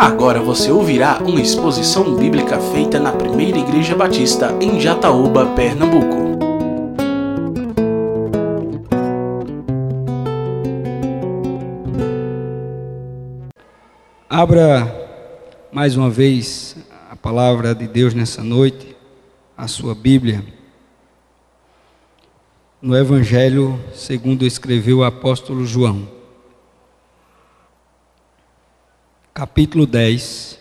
Agora você ouvirá uma exposição bíblica feita na Primeira Igreja Batista em Jataúba, Pernambuco. Abra mais uma vez a palavra de Deus nessa noite, a sua Bíblia, no Evangelho segundo escreveu o apóstolo João, capítulo 10,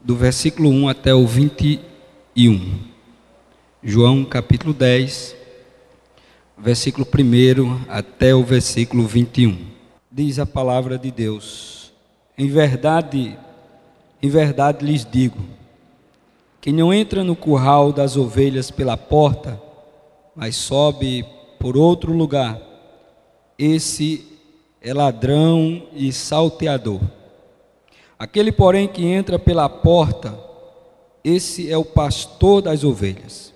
do versículo 1 até o 21. João, capítulo 10, versículo 1 até o versículo 21. Diz a palavra de Deus. Em verdade, em verdade lhes digo: quem não entra no curral das ovelhas pela porta, mas sobe por outro lugar, esse é ladrão e salteador. Aquele, porém, que entra pela porta, esse é o pastor das ovelhas.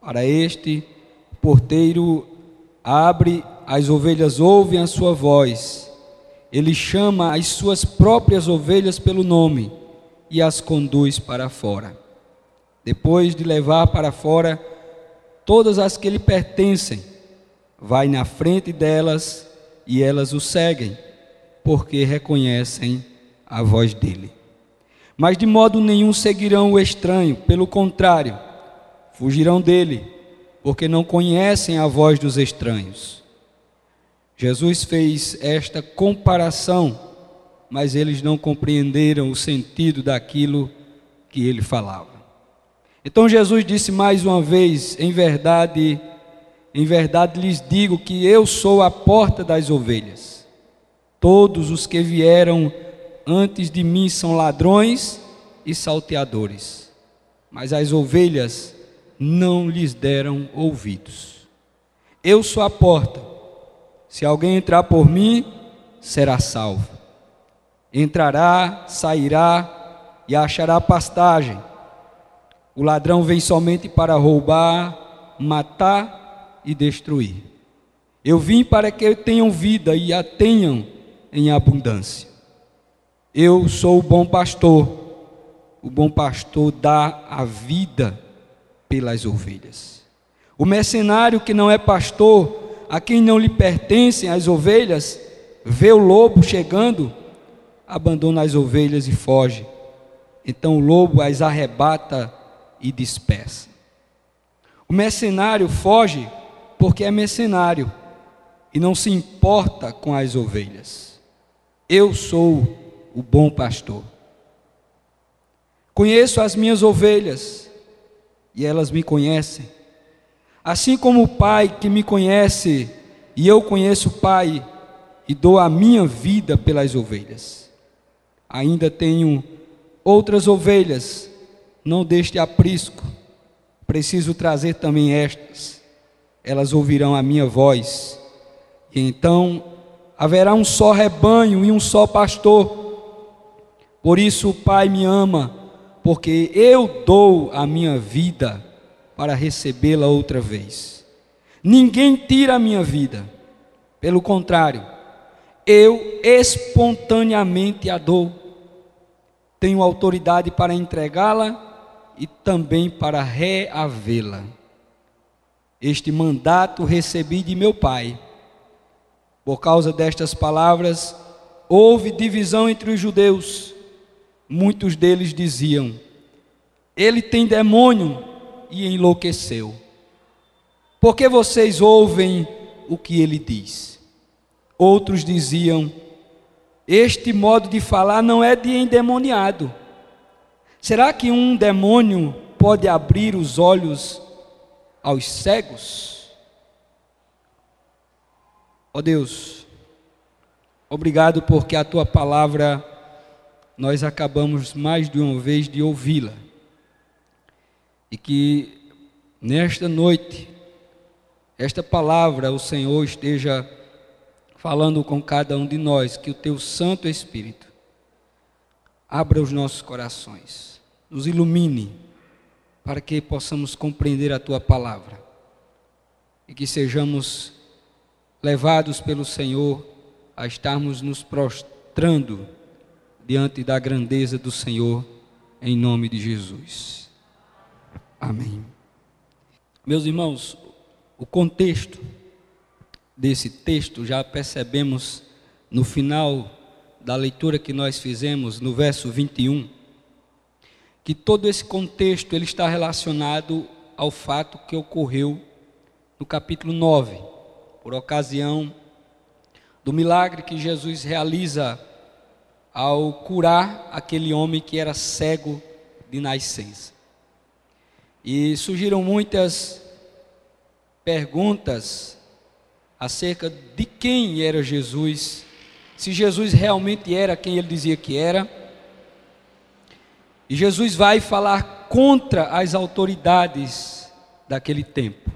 Para este, o porteiro abre, as ovelhas ouvem a sua voz ele chama as suas próprias ovelhas pelo nome e as conduz para fora. Depois de levar para fora todas as que lhe pertencem, vai na frente delas e elas o seguem, porque reconhecem a voz dele. Mas de modo nenhum seguirão o estranho, pelo contrário, fugirão dele, porque não conhecem a voz dos estranhos. Jesus fez esta comparação, mas eles não compreenderam o sentido daquilo que ele falava. Então Jesus disse mais uma vez: Em verdade, em verdade lhes digo que eu sou a porta das ovelhas. Todos os que vieram antes de mim são ladrões e salteadores, mas as ovelhas não lhes deram ouvidos. Eu sou a porta. Se alguém entrar por mim, será salvo. Entrará, sairá e achará pastagem. O ladrão vem somente para roubar, matar e destruir. Eu vim para que tenham vida e a tenham em abundância. Eu sou o bom pastor. O bom pastor dá a vida pelas ovelhas. O mercenário que não é pastor a quem não lhe pertencem as ovelhas, vê o lobo chegando, abandona as ovelhas e foge. Então o lobo as arrebata e dispersa. O mercenário foge porque é mercenário e não se importa com as ovelhas. Eu sou o bom pastor. Conheço as minhas ovelhas e elas me conhecem Assim como o Pai que me conhece e eu conheço o Pai e dou a minha vida pelas ovelhas. Ainda tenho outras ovelhas, não deste aprisco. Preciso trazer também estas. Elas ouvirão a minha voz. E então haverá um só rebanho e um só pastor. Por isso o Pai me ama, porque eu dou a minha vida para recebê-la outra vez. Ninguém tira a minha vida, pelo contrário, eu espontaneamente a dou. Tenho autoridade para entregá-la e também para reavê-la. Este mandato recebi de meu Pai. Por causa destas palavras, houve divisão entre os judeus. Muitos deles diziam: Ele tem demônio e enlouqueceu. Porque vocês ouvem o que ele diz? Outros diziam: Este modo de falar não é de endemoniado. Será que um demônio pode abrir os olhos aos cegos? Ó oh Deus, obrigado porque a tua palavra nós acabamos mais de uma vez de ouvi-la. E que nesta noite, esta palavra, o Senhor esteja falando com cada um de nós, que o teu Santo Espírito abra os nossos corações, nos ilumine, para que possamos compreender a tua palavra. E que sejamos levados pelo Senhor a estarmos nos prostrando diante da grandeza do Senhor, em nome de Jesus. Amém. Meus irmãos, o contexto desse texto já percebemos no final da leitura que nós fizemos, no verso 21, que todo esse contexto ele está relacionado ao fato que ocorreu no capítulo 9, por ocasião do milagre que Jesus realiza ao curar aquele homem que era cego de nascença. E surgiram muitas perguntas acerca de quem era Jesus, se Jesus realmente era quem ele dizia que era. E Jesus vai falar contra as autoridades daquele tempo.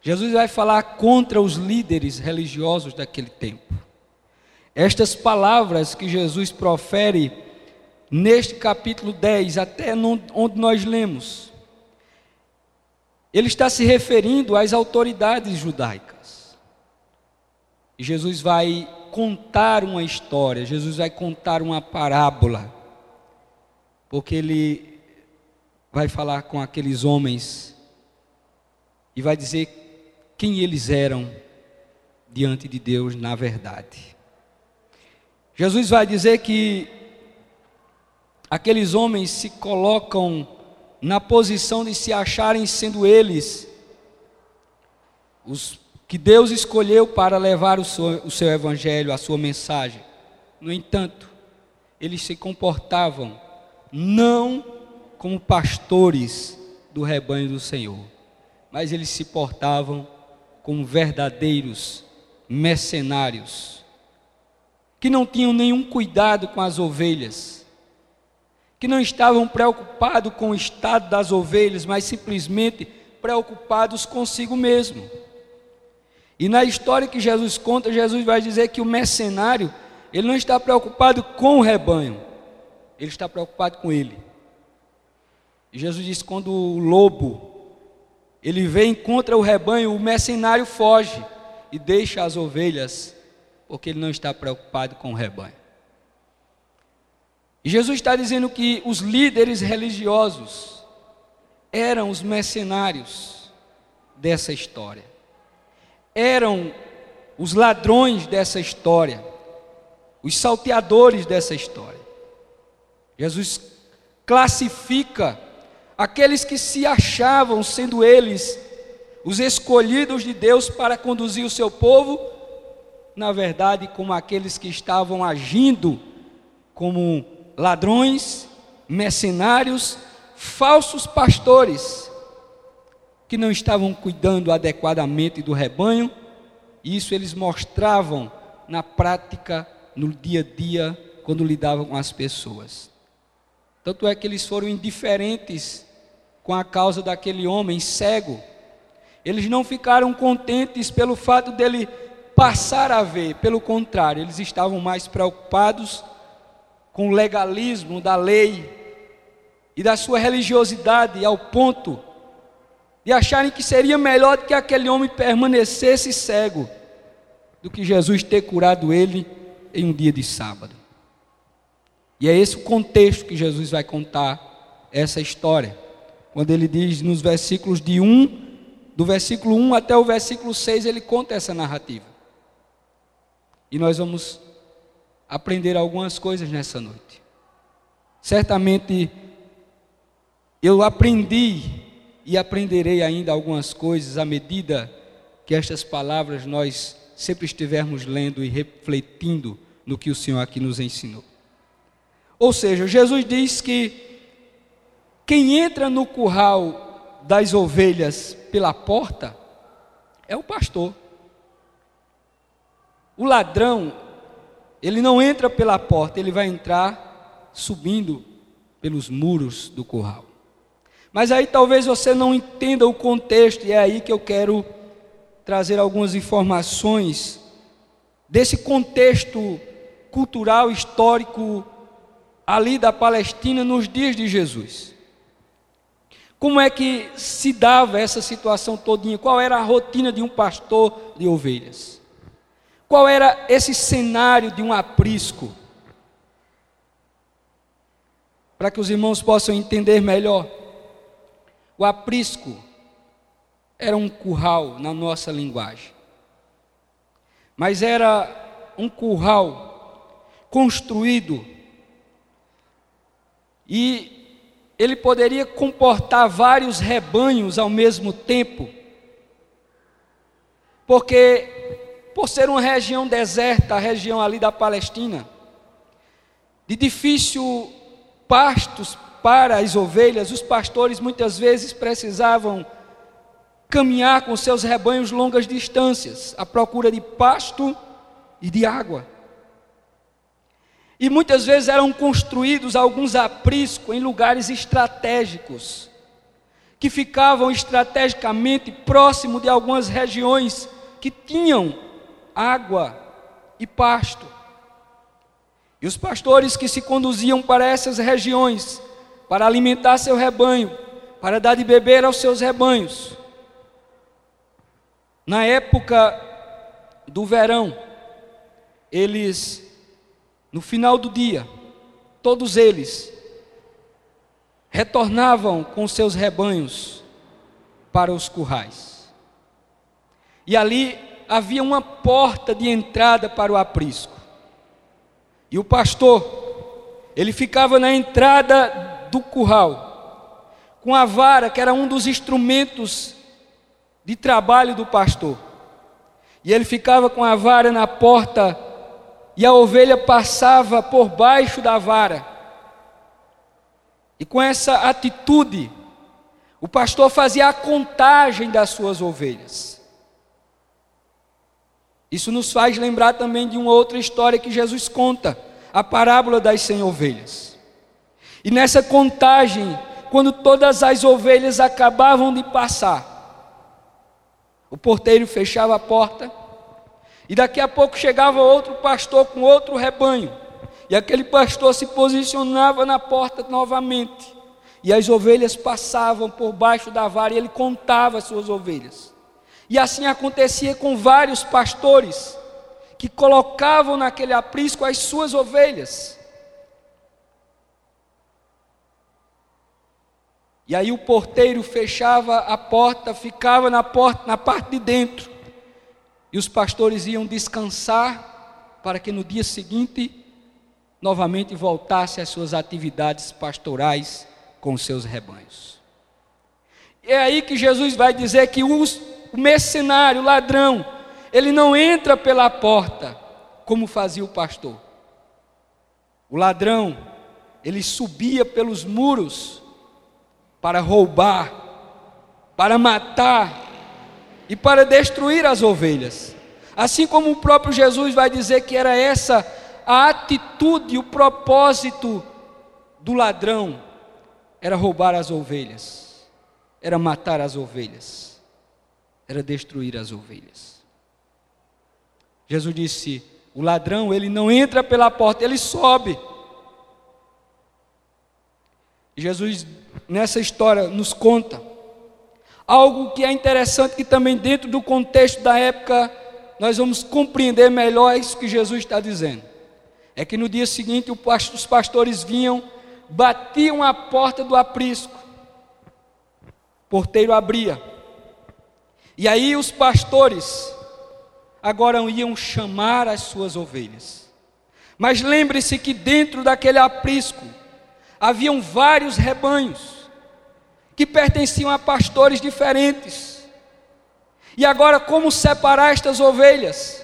Jesus vai falar contra os líderes religiosos daquele tempo. Estas palavras que Jesus profere neste capítulo 10, até onde nós lemos, ele está se referindo às autoridades judaicas. E Jesus vai contar uma história, Jesus vai contar uma parábola, porque ele vai falar com aqueles homens e vai dizer quem eles eram diante de Deus na verdade. Jesus vai dizer que aqueles homens se colocam na posição de se acharem sendo eles os que Deus escolheu para levar o seu, o seu evangelho, a sua mensagem. No entanto, eles se comportavam não como pastores do rebanho do Senhor, mas eles se portavam como verdadeiros mercenários, que não tinham nenhum cuidado com as ovelhas, que não estavam preocupados com o estado das ovelhas, mas simplesmente preocupados consigo mesmo. E na história que Jesus conta, Jesus vai dizer que o mercenário, ele não está preocupado com o rebanho, ele está preocupado com ele. E Jesus diz: quando o lobo ele vem contra o rebanho, o mercenário foge e deixa as ovelhas, porque ele não está preocupado com o rebanho. E Jesus está dizendo que os líderes religiosos eram os mercenários dessa história, eram os ladrões dessa história, os salteadores dessa história. Jesus classifica aqueles que se achavam sendo eles os escolhidos de Deus para conduzir o seu povo, na verdade, como aqueles que estavam agindo como ladrões, mercenários, falsos pastores, que não estavam cuidando adequadamente do rebanho, e isso eles mostravam na prática, no dia a dia, quando lidavam com as pessoas. Tanto é que eles foram indiferentes com a causa daquele homem cego. Eles não ficaram contentes pelo fato dele passar a ver, pelo contrário, eles estavam mais preocupados com o legalismo da lei e da sua religiosidade, ao ponto de acharem que seria melhor que aquele homem permanecesse cego do que Jesus ter curado ele em um dia de sábado. E é esse o contexto que Jesus vai contar essa história quando ele diz nos versículos de 1, do versículo 1 até o versículo 6, ele conta essa narrativa. E nós vamos aprender algumas coisas nessa noite. Certamente eu aprendi e aprenderei ainda algumas coisas à medida que estas palavras nós sempre estivermos lendo e refletindo no que o Senhor aqui nos ensinou. Ou seja, Jesus diz que quem entra no curral das ovelhas pela porta é o pastor. O ladrão, ele não entra pela porta, ele vai entrar subindo pelos muros do curral. Mas aí talvez você não entenda o contexto, e é aí que eu quero trazer algumas informações desse contexto cultural, histórico ali da Palestina nos dias de Jesus. Como é que se dava essa situação todinha? Qual era a rotina de um pastor de ovelhas? Qual era esse cenário de um aprisco? para que os irmãos possam entender melhor. O aprisco era um curral na nossa linguagem, mas era um curral construído e ele poderia comportar vários rebanhos ao mesmo tempo, porque por ser uma região deserta, a região ali da Palestina, de difícil pastos para as ovelhas, os pastores muitas vezes precisavam caminhar com seus rebanhos longas distâncias, à procura de pasto e de água. E muitas vezes eram construídos alguns apriscos em lugares estratégicos, que ficavam estrategicamente próximo de algumas regiões que tinham água e pasto. E os pastores que se conduziam para essas regiões, para alimentar seu rebanho, para dar de beber aos seus rebanhos, na época do verão, eles, no final do dia, todos eles retornavam com seus rebanhos para os currais. E ali havia uma porta de entrada para o aprisco. E o pastor, ele ficava na entrada do curral, com a vara, que era um dos instrumentos de trabalho do pastor. E ele ficava com a vara na porta e a ovelha passava por baixo da vara. E com essa atitude, o pastor fazia a contagem das suas ovelhas. Isso nos faz lembrar também de uma outra história que Jesus conta, a parábola das cem ovelhas. E nessa contagem, quando todas as ovelhas acabavam de passar, o porteiro fechava a porta e daqui a pouco chegava outro pastor com outro rebanho. E aquele pastor se posicionava na porta novamente. E as ovelhas passavam por baixo da vara e ele contava as suas ovelhas. E assim acontecia com vários pastores que colocavam naquele aprisco as suas ovelhas. E aí o porteiro fechava a porta, ficava na porta, na parte de dentro. E os pastores iam descansar para que no dia seguinte novamente voltasse às suas atividades pastorais com seus rebanhos. E é aí que Jesus vai dizer que os, o mercenário, o ladrão, ele não entra pela porta como fazia o pastor. O ladrão, ele subia pelos muros para roubar, para matar e para destruir as ovelhas. Assim como o próprio Jesus vai dizer que era essa a atitude, o propósito do ladrão, era roubar as ovelhas, era matar as ovelhas, era destruir as ovelhas. Jesus disse: o ladrão, ele não entra pela porta, ele sobe. Jesus, nessa história, nos conta algo que é interessante, que também, dentro do contexto da época, nós vamos compreender melhor isso que Jesus está dizendo. É que no dia seguinte, os pastores vinham, batiam a porta do aprisco, o porteiro abria, e aí os pastores agora iam chamar as suas ovelhas. Mas lembre-se que dentro daquele aprisco haviam vários rebanhos que pertenciam a pastores diferentes. E agora como separar estas ovelhas?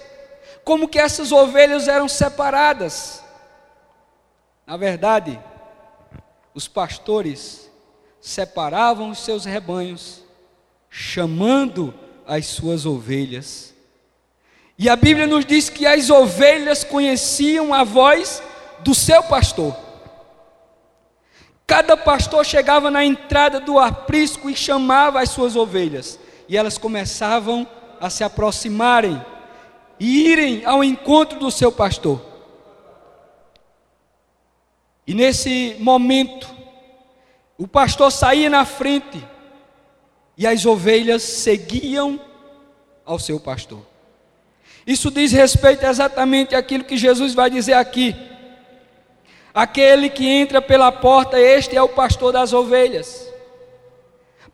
Como que essas ovelhas eram separadas? Na verdade, os pastores separavam os seus rebanhos, chamando as suas ovelhas e a Bíblia nos diz que as ovelhas conheciam a voz do seu pastor. Cada pastor chegava na entrada do aprisco e chamava as suas ovelhas, e elas começavam a se aproximarem e irem ao encontro do seu pastor. E nesse momento, o pastor saía na frente e as ovelhas seguiam ao seu pastor. Isso diz respeito exatamente àquilo que Jesus vai dizer aqui. Aquele que entra pela porta, este é o pastor das ovelhas.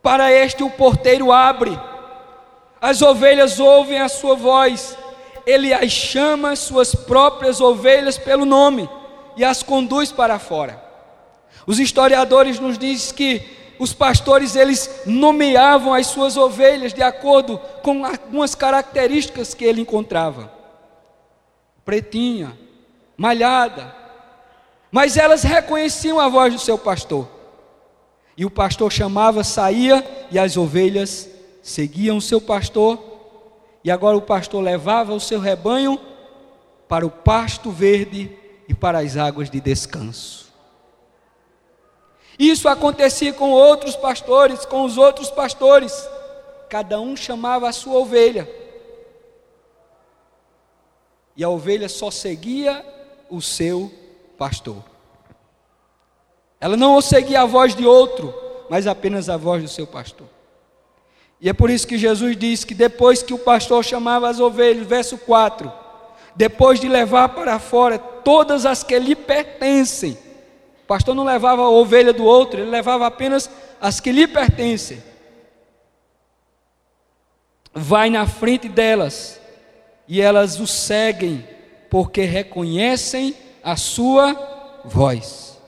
Para este o porteiro abre, as ovelhas ouvem a sua voz, ele as chama suas próprias ovelhas pelo nome e as conduz para fora. Os historiadores nos dizem que os pastores eles nomeavam as suas ovelhas de acordo com algumas características que ele encontrava. Pretinha, malhada, mas elas reconheciam a voz do seu pastor. E o pastor chamava, saía e as ovelhas seguiam o seu pastor. E agora o pastor levava o seu rebanho para o pasto verde e para as águas de descanso. Isso acontecia com outros pastores, com os outros pastores. Cada um chamava a sua ovelha. E a ovelha só seguia o seu pastor. Ela não seguia a voz de outro, mas apenas a voz do seu pastor. E é por isso que Jesus diz que depois que o pastor chamava as ovelhas, verso 4, depois de levar para fora todas as que lhe pertencem, o pastor não levava a ovelha do outro, ele levava apenas as que lhe pertencem. Vai na frente delas e elas o seguem, porque reconhecem a sua voz.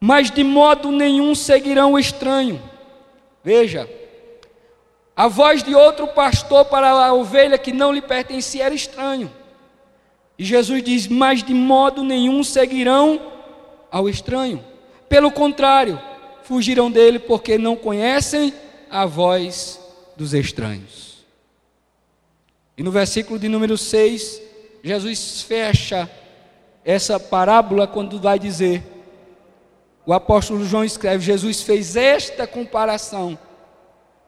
Mas de modo nenhum seguirão o estranho. Veja, a voz de outro pastor para a ovelha que não lhe pertencia era estranho. E Jesus diz: Mas de modo nenhum seguirão ao estranho. Pelo contrário, fugirão dele porque não conhecem a voz dos estranhos. E no versículo de número 6, Jesus fecha essa parábola quando vai dizer: o apóstolo João escreve: Jesus fez esta comparação,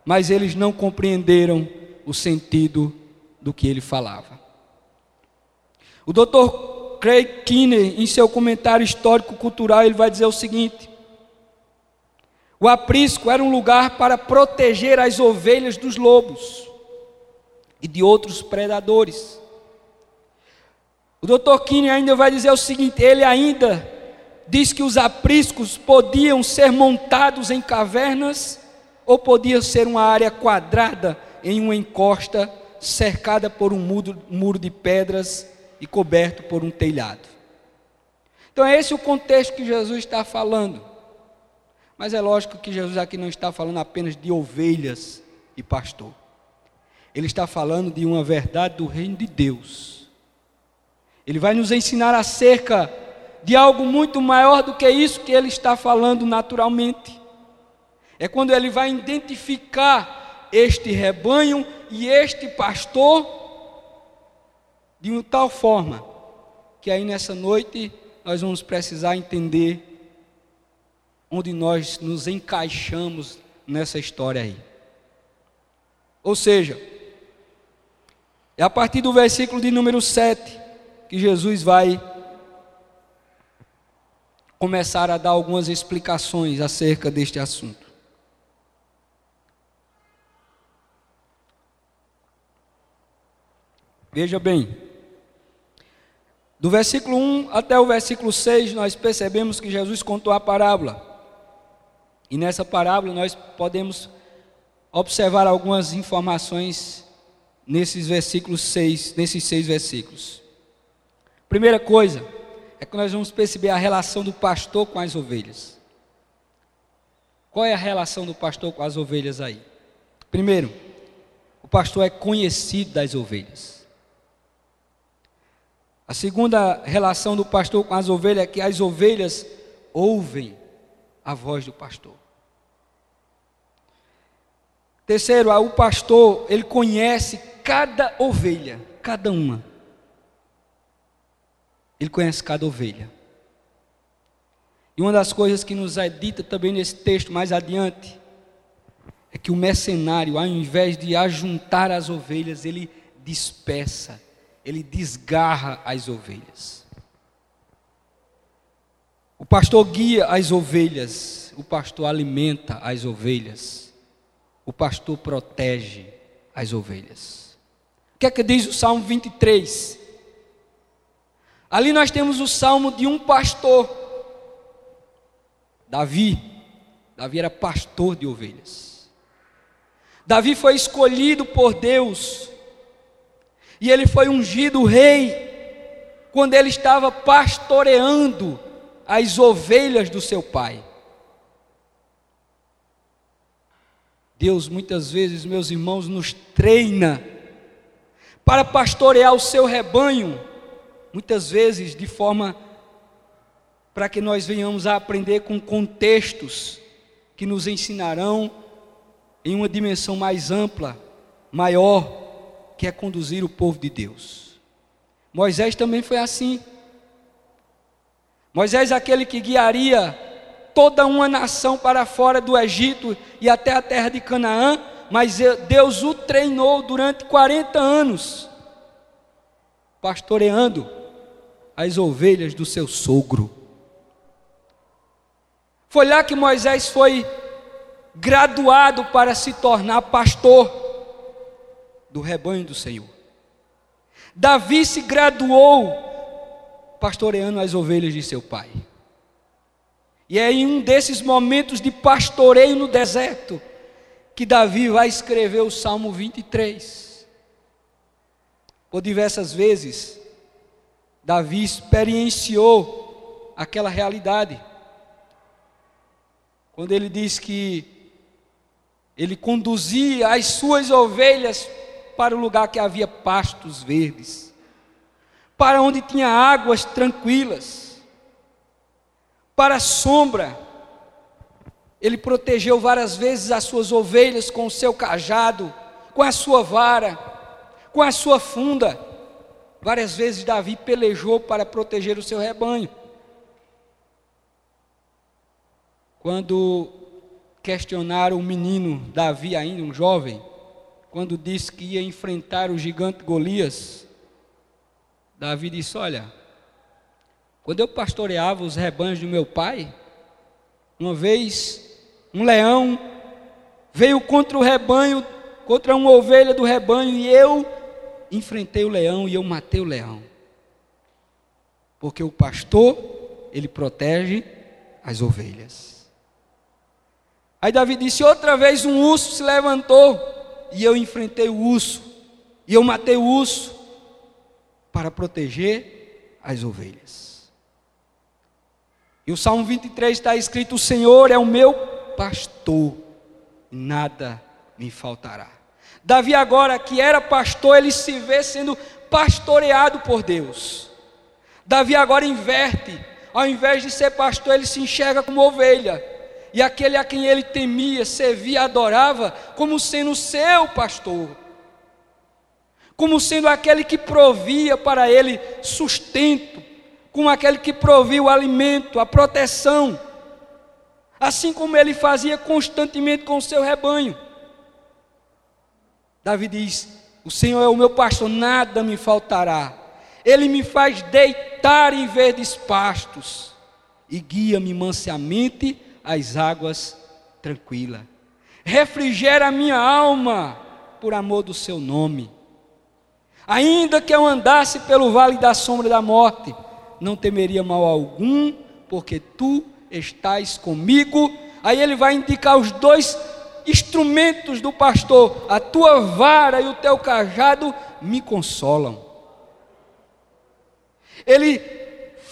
mas eles não compreenderam o sentido do que ele falava. O Dr. Craig Kinner, em seu comentário histórico-cultural, ele vai dizer o seguinte: o aprisco era um lugar para proteger as ovelhas dos lobos e de outros predadores. O Dr. Kinney ainda vai dizer o seguinte: ele ainda diz que os apriscos podiam ser montados em cavernas ou podia ser uma área quadrada em uma encosta cercada por um muro de pedras e coberto por um telhado. Então é esse o contexto que Jesus está falando. Mas é lógico que Jesus aqui não está falando apenas de ovelhas e pastor. Ele está falando de uma verdade do reino de Deus ele vai nos ensinar acerca de algo muito maior do que isso que ele está falando naturalmente. É quando ele vai identificar este rebanho e este pastor de uma tal forma que aí nessa noite nós vamos precisar entender onde nós nos encaixamos nessa história aí. Ou seja, é a partir do versículo de número 7 que Jesus vai começar a dar algumas explicações acerca deste assunto. Veja bem, do versículo 1 até o versículo 6, nós percebemos que Jesus contou a parábola. E nessa parábola nós podemos observar algumas informações nesses versículos 6, nesses seis versículos. Primeira coisa é que nós vamos perceber a relação do pastor com as ovelhas. Qual é a relação do pastor com as ovelhas aí? Primeiro, o pastor é conhecido das ovelhas. A segunda relação do pastor com as ovelhas é que as ovelhas ouvem a voz do pastor. Terceiro, o pastor, ele conhece cada ovelha, cada uma. Ele conhece cada ovelha. E uma das coisas que nos é dita também nesse texto mais adiante é que o mercenário, ao invés de ajuntar as ovelhas, ele dispersa, ele desgarra as ovelhas. O pastor guia as ovelhas, o pastor alimenta as ovelhas, o pastor protege as ovelhas. O que é que diz o Salmo 23? Ali nós temos o salmo de um pastor, Davi. Davi era pastor de ovelhas. Davi foi escolhido por Deus e ele foi ungido rei quando ele estava pastoreando as ovelhas do seu pai. Deus muitas vezes, meus irmãos, nos treina para pastorear o seu rebanho, muitas vezes de forma para que nós venhamos a aprender com contextos que nos ensinarão em uma dimensão mais ampla, maior, que é conduzir o povo de Deus. Moisés também foi assim. Moisés, aquele que guiaria toda uma nação para fora do Egito e até a terra de Canaã, mas Deus o treinou durante 40 anos, pastoreando as ovelhas do seu sogro. Foi lá que Moisés foi graduado para se tornar pastor do rebanho do Senhor. Davi se graduou pastoreando as ovelhas de seu pai. E é em um desses momentos de pastoreio no deserto que Davi vai escrever o Salmo 23. Por diversas vezes, Davi experienciou aquela realidade. Quando ele diz que ele conduzia as suas ovelhas para o lugar que havia pastos verdes, para onde tinha águas tranquilas, para a sombra. Ele protegeu várias vezes as suas ovelhas com o seu cajado, com a sua vara, com a sua funda. Várias vezes Davi pelejou para proteger o seu rebanho. Quando questionaram o menino Davi, ainda um jovem, quando disse que ia enfrentar o gigante Golias, Davi disse: Olha, quando eu pastoreava os rebanhos do meu pai, uma vez um leão veio contra o rebanho, contra uma ovelha do rebanho, e eu enfrentei o leão e eu matei o leão. Porque o pastor, ele protege as ovelhas. Aí Davi disse: Outra vez um urso se levantou, e eu enfrentei o urso, e eu matei o urso, para proteger as ovelhas. E o Salmo 23 está escrito: O Senhor é o meu pastor, nada me faltará. Davi, agora que era pastor, ele se vê sendo pastoreado por Deus. Davi agora inverte, ao invés de ser pastor, ele se enxerga como ovelha e aquele a quem ele temia, servia, adorava, como sendo seu pastor, como sendo aquele que provia para ele sustento, como aquele que provia o alimento, a proteção, assim como ele fazia constantemente com o seu rebanho. Davi diz: O Senhor é o meu pastor, nada me faltará. Ele me faz deitar em verdes pastos e guia-me mansiamente as águas tranquilas. Refrigera a minha alma por amor do seu nome. Ainda que eu andasse pelo vale da sombra da morte, não temeria mal algum, porque tu estás comigo. Aí ele vai indicar os dois instrumentos do pastor: a tua vara e o teu cajado me consolam. Ele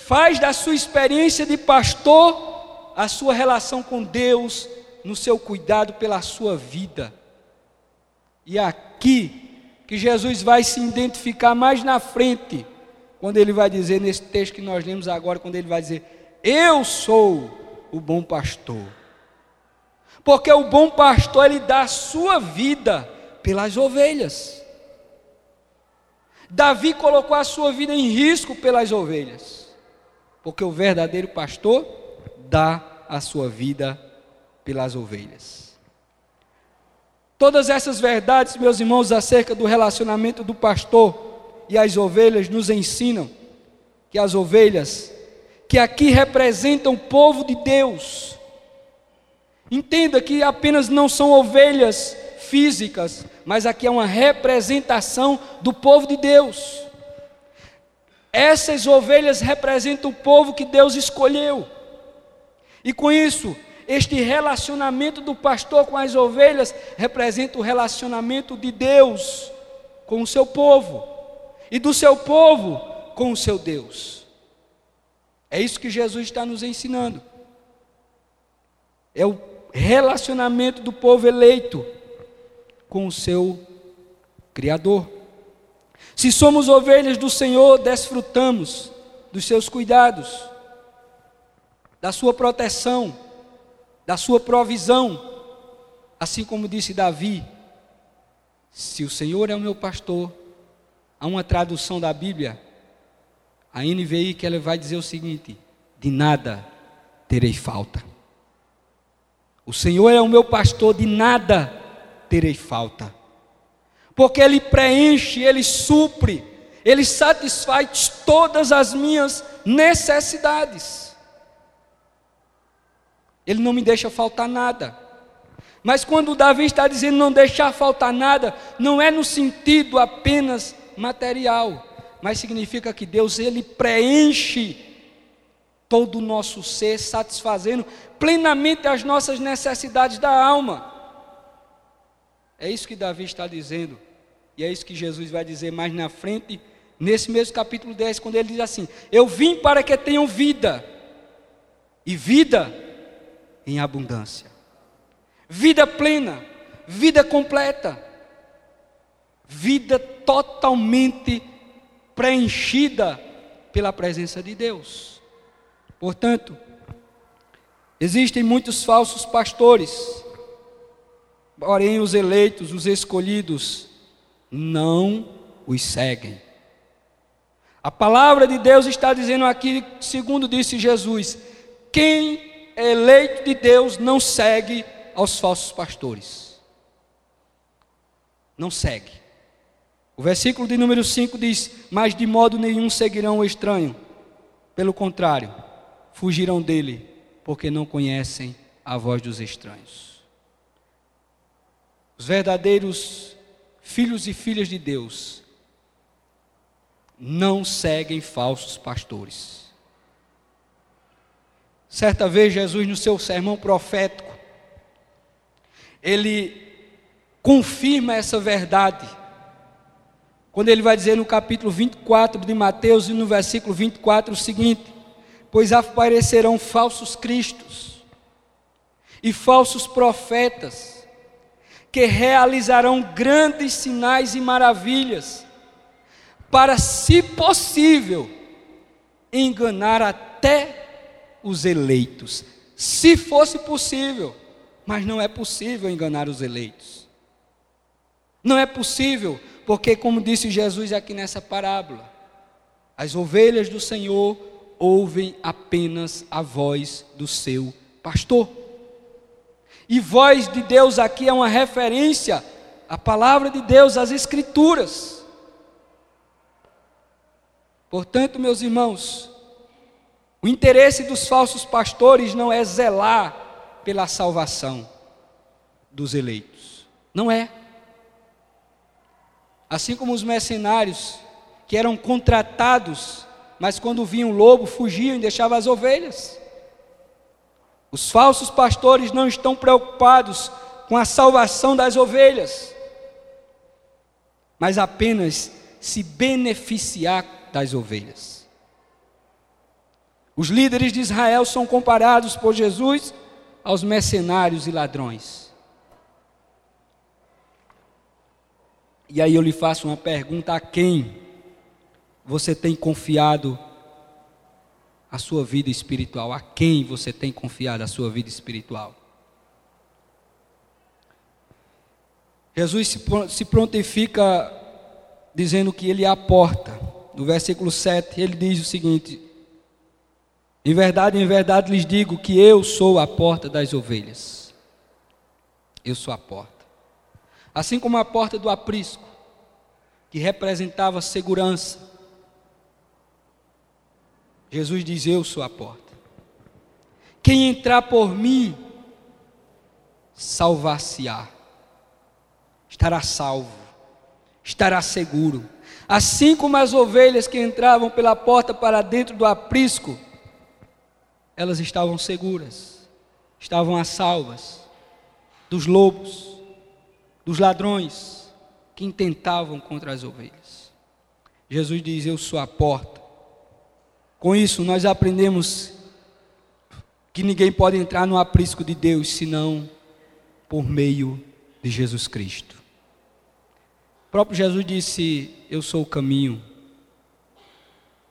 faz da sua experiência de pastor a sua relação com Deus, no seu cuidado pela sua vida. E é aqui que Jesus vai se identificar mais na frente, quando ele vai dizer, nesse texto que nós lemos agora, quando ele vai dizer: Eu sou o bom pastor. Porque o bom pastor, ele dá a sua vida pelas ovelhas. Davi colocou a sua vida em risco pelas ovelhas. Porque o verdadeiro pastor dá a sua vida pelas ovelhas. Todas essas verdades, meus irmãos, acerca do relacionamento do pastor e as ovelhas nos ensinam que as ovelhas, que aqui representam o povo de Deus, entenda que apenas não são ovelhas físicas, mas aqui é uma representação do povo de Deus. Essas ovelhas representam o povo que Deus escolheu. E com isso, este relacionamento do pastor com as ovelhas representa o relacionamento de Deus com o seu povo e do seu povo com o seu Deus. É isso que Jesus está nos ensinando. É o relacionamento do povo eleito com o seu Criador. Se somos ovelhas do Senhor, desfrutamos dos seus cuidados, da sua proteção, da sua provisão, assim como disse Davi: se o Senhor é o meu pastor, há uma tradução da Bíblia, a NVI, que ela vai dizer o seguinte: de nada terei falta. O Senhor é o meu pastor, de nada terei falta. Porque Ele preenche, Ele supre, Ele satisfaz todas as minhas necessidades. Ele não me deixa faltar nada. Mas quando Davi está dizendo não deixar faltar nada, não é no sentido apenas material, mas significa que Deus ele preenche todo o nosso ser, satisfazendo plenamente as nossas necessidades da alma. É isso que Davi está dizendo, e é isso que Jesus vai dizer mais na frente, nesse mesmo capítulo 10, quando ele diz assim: Eu vim para que tenham vida, e vida em abundância, vida plena, vida completa, vida totalmente preenchida pela presença de Deus. Portanto, existem muitos falsos pastores, porém os eleitos, os escolhidos, não os seguem. A palavra de Deus está dizendo aqui, segundo disse Jesus, quem eleito de Deus não segue aos falsos pastores. Não segue. O versículo de número 5 diz: Mas de modo nenhum seguirão o estranho. Pelo contrário, fugirão dele, porque não conhecem a voz dos estranhos. Os verdadeiros filhos e filhas de Deus não seguem falsos pastores. Certa vez, Jesus, no seu sermão profético, ele confirma essa verdade. Quando ele vai dizer no capítulo 24 de Mateus e no versículo 24 o seguinte: Pois aparecerão falsos cristos e falsos profetas, que realizarão grandes sinais e maravilhas, para, se possível, enganar até os eleitos. Se fosse possível, mas não é possível enganar os eleitos. Não é possível porque, como disse Jesus aqui nessa parábola, as ovelhas do Senhor ouvem apenas a voz do seu pastor. E voz de Deus aqui é uma referência à palavra de Deus, às Escrituras. Portanto, meus irmãos, o interesse dos falsos pastores não é zelar pela salvação dos eleitos. Não é. Assim como os mercenários, que eram contratados, mas quando vinham um lobo fugiam e deixavam as ovelhas. Os falsos pastores não estão preocupados com a salvação das ovelhas, mas apenas se beneficiar das ovelhas. Os líderes de Israel são comparados por Jesus aos mercenários e ladrões. E aí eu lhe faço uma pergunta: a quem você tem confiado a sua vida espiritual? A quem você tem confiado a sua vida espiritual? Jesus se prontifica dizendo que Ele é a porta. No versículo 7, ele diz o seguinte: Em verdade, em verdade lhes digo que eu sou a porta das ovelhas. Eu sou a porta. Assim como a porta do aprisco, que representava segurança. Jesus diz: Eu sou a porta. Quem entrar por mim, salvar-se-á, estará salvo, estará seguro. Assim como as ovelhas que entravam pela porta para dentro do aprisco, elas estavam seguras, estavam a salvas dos lobos, dos ladrões que intentavam contra as ovelhas. Jesus diz: Eu sou a porta. Com isso, nós aprendemos que ninguém pode entrar no aprisco de Deus senão por meio de Jesus Cristo. O próprio Jesus disse: Eu sou o caminho,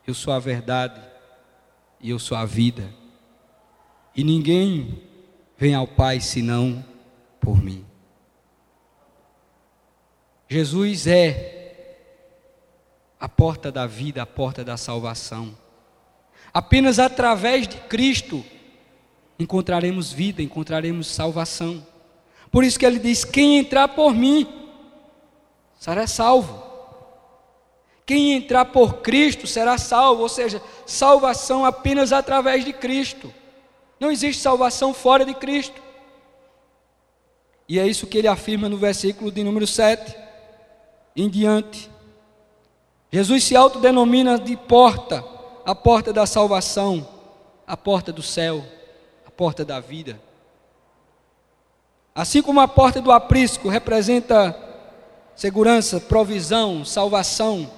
eu sou a verdade e eu sou a vida. E ninguém vem ao Pai senão por mim. Jesus é a porta da vida, a porta da salvação. Apenas através de Cristo encontraremos vida, encontraremos salvação. Por isso que ele diz: Quem entrar por mim, será salvo. Quem entrar por Cristo será salvo, ou seja, salvação apenas através de Cristo. Não existe salvação fora de Cristo. E é isso que ele afirma no versículo de número 7 em diante. Jesus se autodenomina de porta, a porta da salvação, a porta do céu, a porta da vida. Assim como a porta do aprisco representa segurança, provisão, salvação.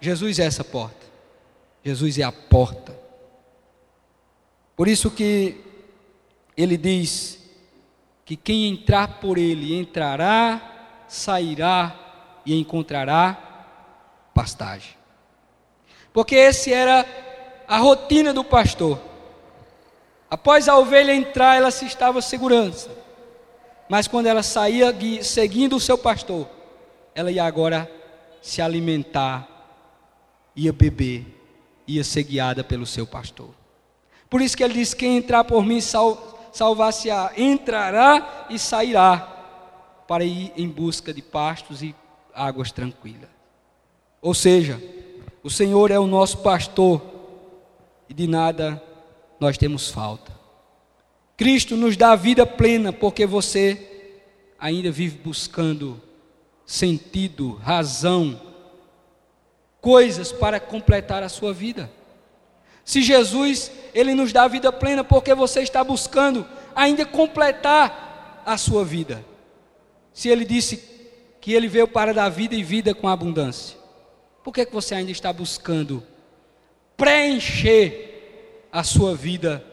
Jesus é essa porta. Jesus é a porta. Por isso que ele diz que quem entrar por ele entrará, sairá e encontrará pastagem. Porque esse era a rotina do pastor. Após a ovelha entrar, ela se estava segurança. Mas quando ela saía seguindo o seu pastor, ela ia agora se alimentar, ia beber, ia ser guiada pelo seu pastor. Por isso que ele diz: quem entrar por mim sal, salvar-se-á, entrará e sairá, para ir em busca de pastos e águas tranquilas. Ou seja, o Senhor é o nosso pastor e de nada nós temos falta. Cristo nos dá a vida plena porque você ainda vive buscando sentido, razão, coisas para completar a sua vida. Se Jesus, ele nos dá a vida plena porque você está buscando ainda completar a sua vida. Se ele disse que ele veio para dar vida e vida com abundância, por que, que você ainda está buscando preencher a sua vida,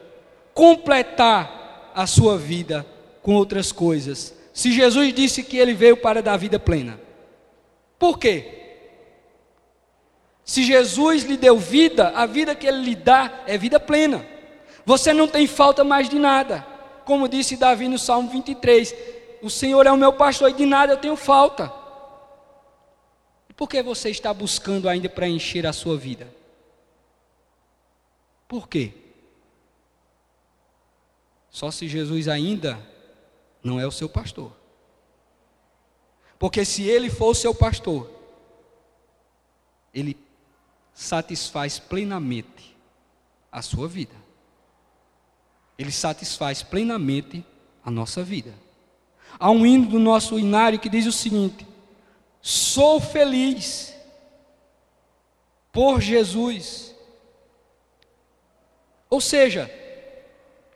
completar a sua vida com outras coisas, se Jesus disse que ele veio para dar vida plena? Por quê? Se Jesus lhe deu vida, a vida que ele lhe dá é vida plena. Você não tem falta mais de nada. Como disse Davi no Salmo 23: O Senhor é o meu pastor e de nada eu tenho falta. Por que você está buscando ainda preencher a sua vida? Por quê? Só se Jesus ainda não é o seu pastor. Porque se ele for o seu pastor, ele satisfaz plenamente a sua vida. Ele satisfaz plenamente a nossa vida. Há um hino do nosso inário que diz o seguinte: Sou feliz por Jesus. Ou seja,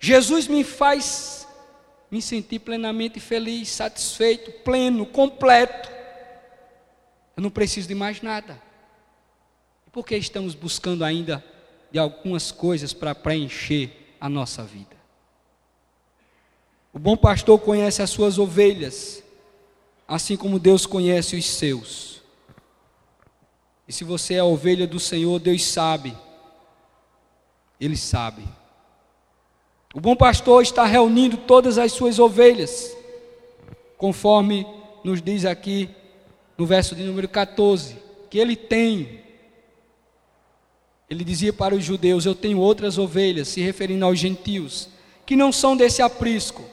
Jesus me faz me sentir plenamente feliz, satisfeito, pleno, completo. Eu não preciso de mais nada. E por que estamos buscando ainda de algumas coisas para preencher a nossa vida? O bom pastor conhece as suas ovelhas, assim como Deus conhece os seus. E se você é a ovelha do Senhor, Deus sabe. Ele sabe o bom pastor está reunindo todas as suas ovelhas, conforme nos diz aqui no verso de número 14, que ele tem. Ele dizia para os judeus: Eu tenho outras ovelhas, se referindo aos gentios, que não são desse aprisco,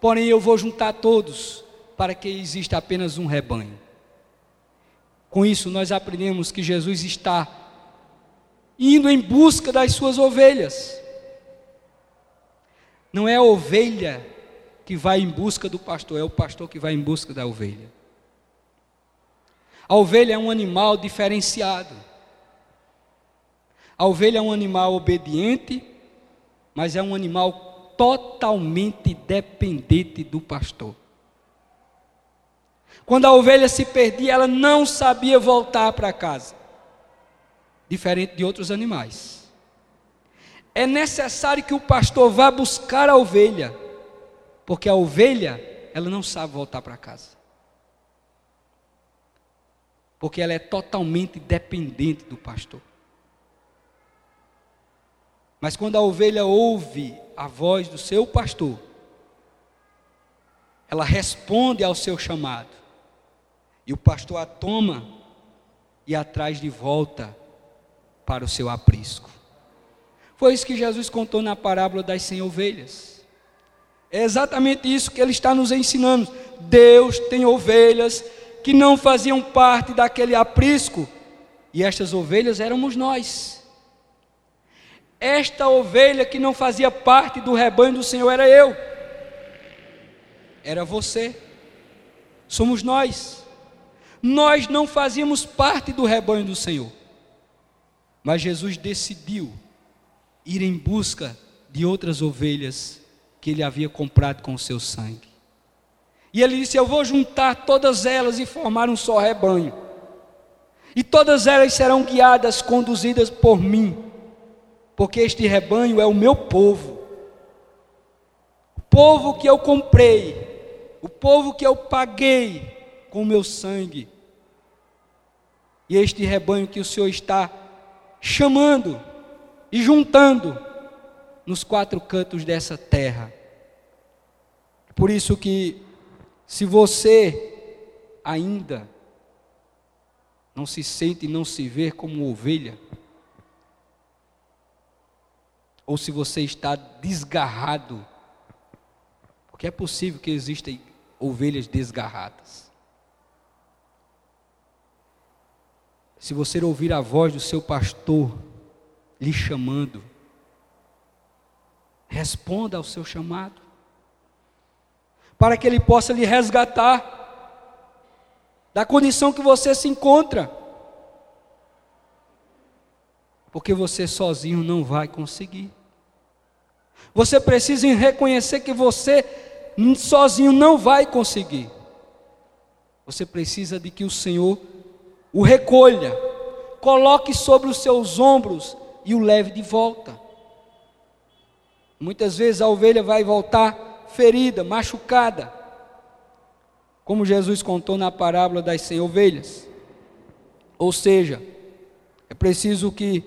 porém eu vou juntar todos, para que exista apenas um rebanho. Com isso, nós aprendemos que Jesus está indo em busca das suas ovelhas. Não é a ovelha que vai em busca do pastor, é o pastor que vai em busca da ovelha. A ovelha é um animal diferenciado. A ovelha é um animal obediente, mas é um animal totalmente dependente do pastor. Quando a ovelha se perdia, ela não sabia voltar para casa, diferente de outros animais. É necessário que o pastor vá buscar a ovelha, porque a ovelha, ela não sabe voltar para casa. Porque ela é totalmente dependente do pastor. Mas quando a ovelha ouve a voz do seu pastor, ela responde ao seu chamado. E o pastor a toma e a traz de volta para o seu aprisco. Foi isso que Jesus contou na parábola das cem ovelhas. É exatamente isso que ele está nos ensinando. Deus tem ovelhas que não faziam parte daquele aprisco, e estas ovelhas éramos nós. Esta ovelha que não fazia parte do rebanho do Senhor era eu, era você, somos nós. Nós não fazíamos parte do rebanho do Senhor, mas Jesus decidiu ir em busca de outras ovelhas que ele havia comprado com o seu sangue. E ele disse: Eu vou juntar todas elas e formar um só rebanho. E todas elas serão guiadas, conduzidas por mim, porque este rebanho é o meu povo. O povo que eu comprei, o povo que eu paguei com o meu sangue. E este rebanho que o Senhor está chamando e juntando nos quatro cantos dessa terra. Por isso que se você ainda não se sente e não se vê como ovelha, ou se você está desgarrado, porque é possível que existam ovelhas desgarradas. Se você ouvir a voz do seu pastor lhe chamando, responda ao seu chamado para que Ele possa lhe resgatar da condição que você se encontra. Porque você sozinho não vai conseguir. Você precisa reconhecer que você sozinho não vai conseguir. Você precisa de que o Senhor o recolha, coloque sobre os seus ombros e o leve de volta. Muitas vezes a ovelha vai voltar ferida, machucada, como Jesus contou na parábola das cem ovelhas. Ou seja, é preciso que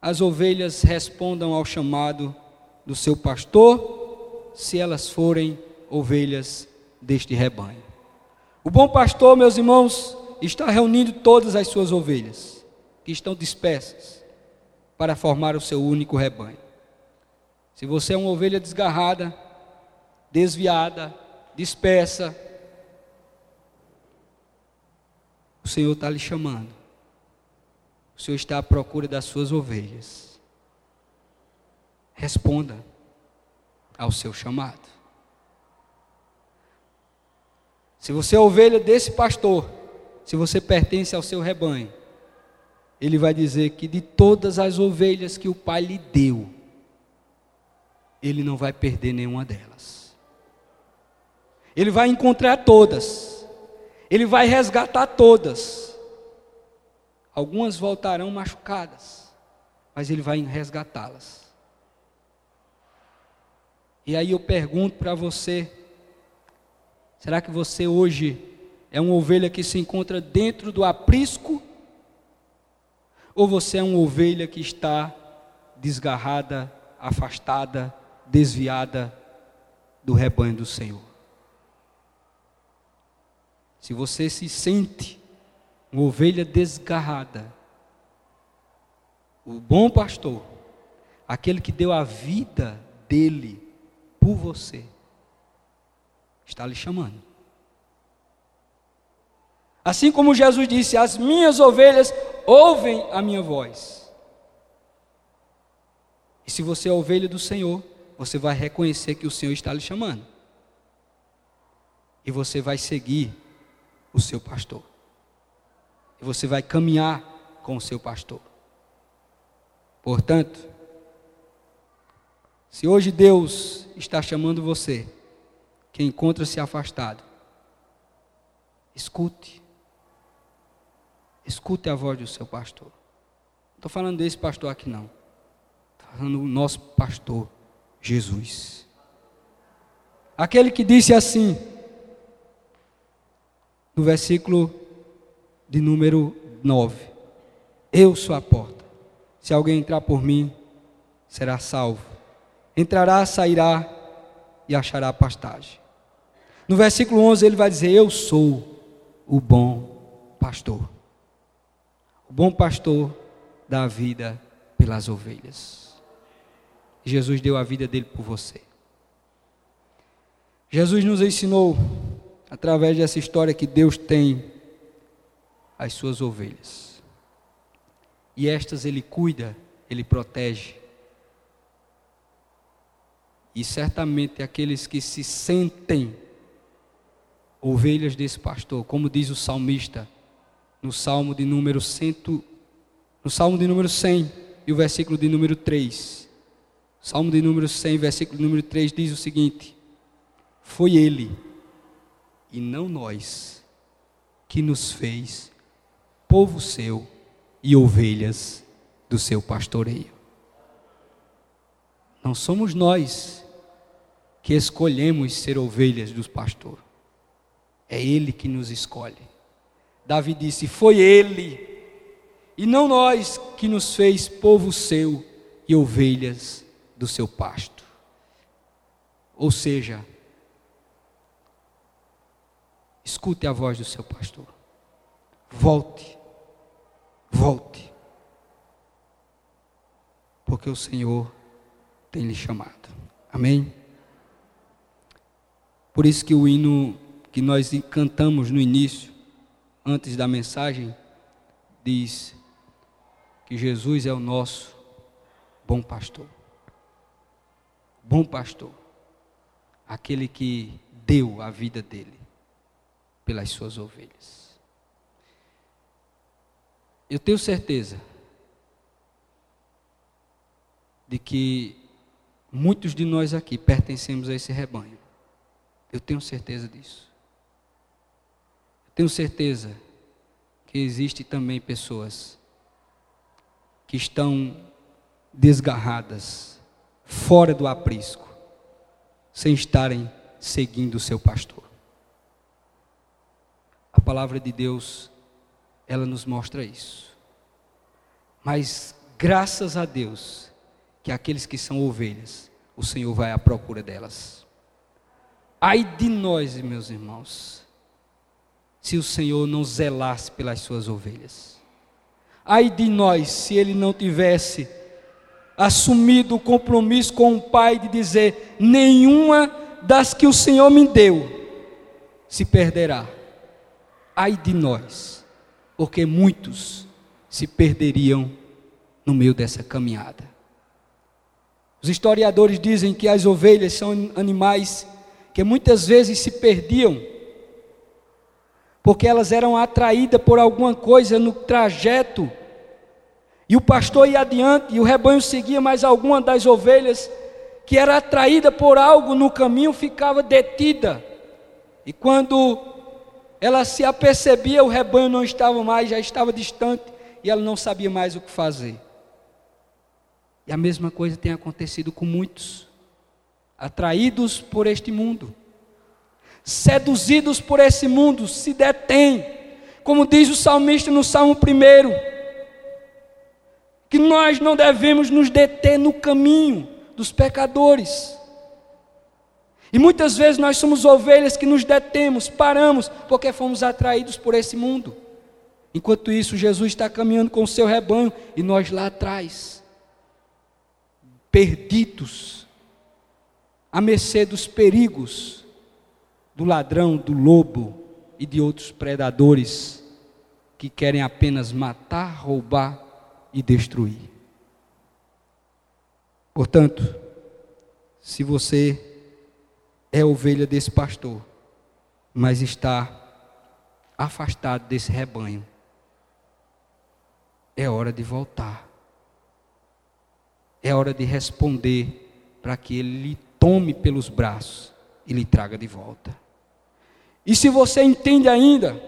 as ovelhas respondam ao chamado do seu pastor, se elas forem ovelhas deste rebanho. O bom pastor, meus irmãos, está reunindo todas as suas ovelhas, que estão dispersas, para formar o seu único rebanho. Se você é uma ovelha desgarrada, desviada, dispersa, o Senhor está lhe chamando. O Senhor está à procura das suas ovelhas. Responda ao seu chamado. Se você é ovelha desse pastor, se você pertence ao seu rebanho, ele vai dizer que de todas as ovelhas que o Pai lhe deu, ele não vai perder nenhuma delas. Ele vai encontrar todas. Ele vai resgatar todas. Algumas voltarão machucadas, mas ele vai resgatá-las. E aí eu pergunto para você: será que você hoje é uma ovelha que se encontra dentro do aprisco? Ou você é uma ovelha que está desgarrada, afastada, desviada do rebanho do Senhor. Se você se sente uma ovelha desgarrada, o bom pastor, aquele que deu a vida dele por você, está lhe chamando. Assim como Jesus disse: As minhas ovelhas ouvem a minha voz. E se você é ovelha do Senhor, você vai reconhecer que o Senhor está lhe chamando. E você vai seguir o seu pastor. e você vai caminhar com o seu pastor. Portanto, se hoje Deus está chamando você, que encontra-se afastado, escute. Escute a voz do seu pastor. Não estou falando desse pastor aqui, não. Estou falando do nosso pastor, Jesus. Aquele que disse assim, no versículo de número 9: Eu sou a porta. Se alguém entrar por mim, será salvo. Entrará, sairá e achará pastagem. No versículo 11 ele vai dizer: Eu sou o bom pastor. O bom pastor dá a vida pelas ovelhas. Jesus deu a vida dele por você. Jesus nos ensinou, através dessa história, que Deus tem as suas ovelhas. E estas ele cuida, ele protege. E certamente aqueles que se sentem ovelhas desse pastor, como diz o salmista, no Salmo de número 100, no Salmo de número 100 e o versículo de número 3. Salmo de número 100, versículo de número 3 diz o seguinte: Foi ele e não nós que nos fez povo seu e ovelhas do seu pastoreio. Não somos nós que escolhemos ser ovelhas do pastor. É ele que nos escolhe. Davi disse: Foi ele e não nós que nos fez povo seu e ovelhas do seu pasto. Ou seja, escute a voz do seu pastor. Volte volte. Porque o Senhor tem lhe chamado. Amém? Por isso que o hino que nós cantamos no início, antes da mensagem, diz que Jesus é o nosso bom pastor. Bom pastor. Aquele que deu a vida dele pelas suas ovelhas. Eu tenho certeza de que muitos de nós aqui pertencemos a esse rebanho. Eu tenho certeza disso. Eu tenho certeza que existe também pessoas que estão desgarradas, fora do aprisco, sem estarem seguindo o seu pastor. A palavra de Deus ela nos mostra isso. Mas graças a Deus que aqueles que são ovelhas, o Senhor vai à procura delas. Ai de nós, meus irmãos, se o Senhor não zelasse pelas suas ovelhas. Ai de nós, se ele não tivesse assumido o compromisso com o Pai de dizer: nenhuma das que o Senhor me deu se perderá. Ai de nós porque muitos se perderiam no meio dessa caminhada. Os historiadores dizem que as ovelhas são animais que muitas vezes se perdiam, porque elas eram atraídas por alguma coisa no trajeto, e o pastor ia adiante, e o rebanho seguia, mas alguma das ovelhas que era atraída por algo no caminho ficava detida. E quando ela se apercebia, o rebanho não estava mais, já estava distante, e ela não sabia mais o que fazer. E a mesma coisa tem acontecido com muitos, atraídos por este mundo, seduzidos por esse mundo, se detêm, como diz o salmista no Salmo 1, que nós não devemos nos deter no caminho dos pecadores. E muitas vezes nós somos ovelhas que nos detemos, paramos, porque fomos atraídos por esse mundo. Enquanto isso, Jesus está caminhando com o seu rebanho e nós lá atrás, perdidos, à mercê dos perigos do ladrão, do lobo e de outros predadores que querem apenas matar, roubar e destruir. Portanto, se você é ovelha desse pastor, mas está afastado desse rebanho. é hora de voltar. É hora de responder para que Ele lhe tome pelos braços e lhe traga de volta. E se você entende ainda,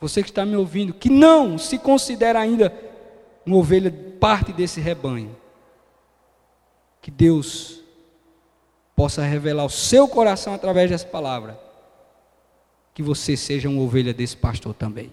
você que está me ouvindo, que não se considera ainda uma ovelha, parte desse rebanho, que Deus possa revelar o seu coração através dessa palavra, que você seja uma ovelha desse pastor também.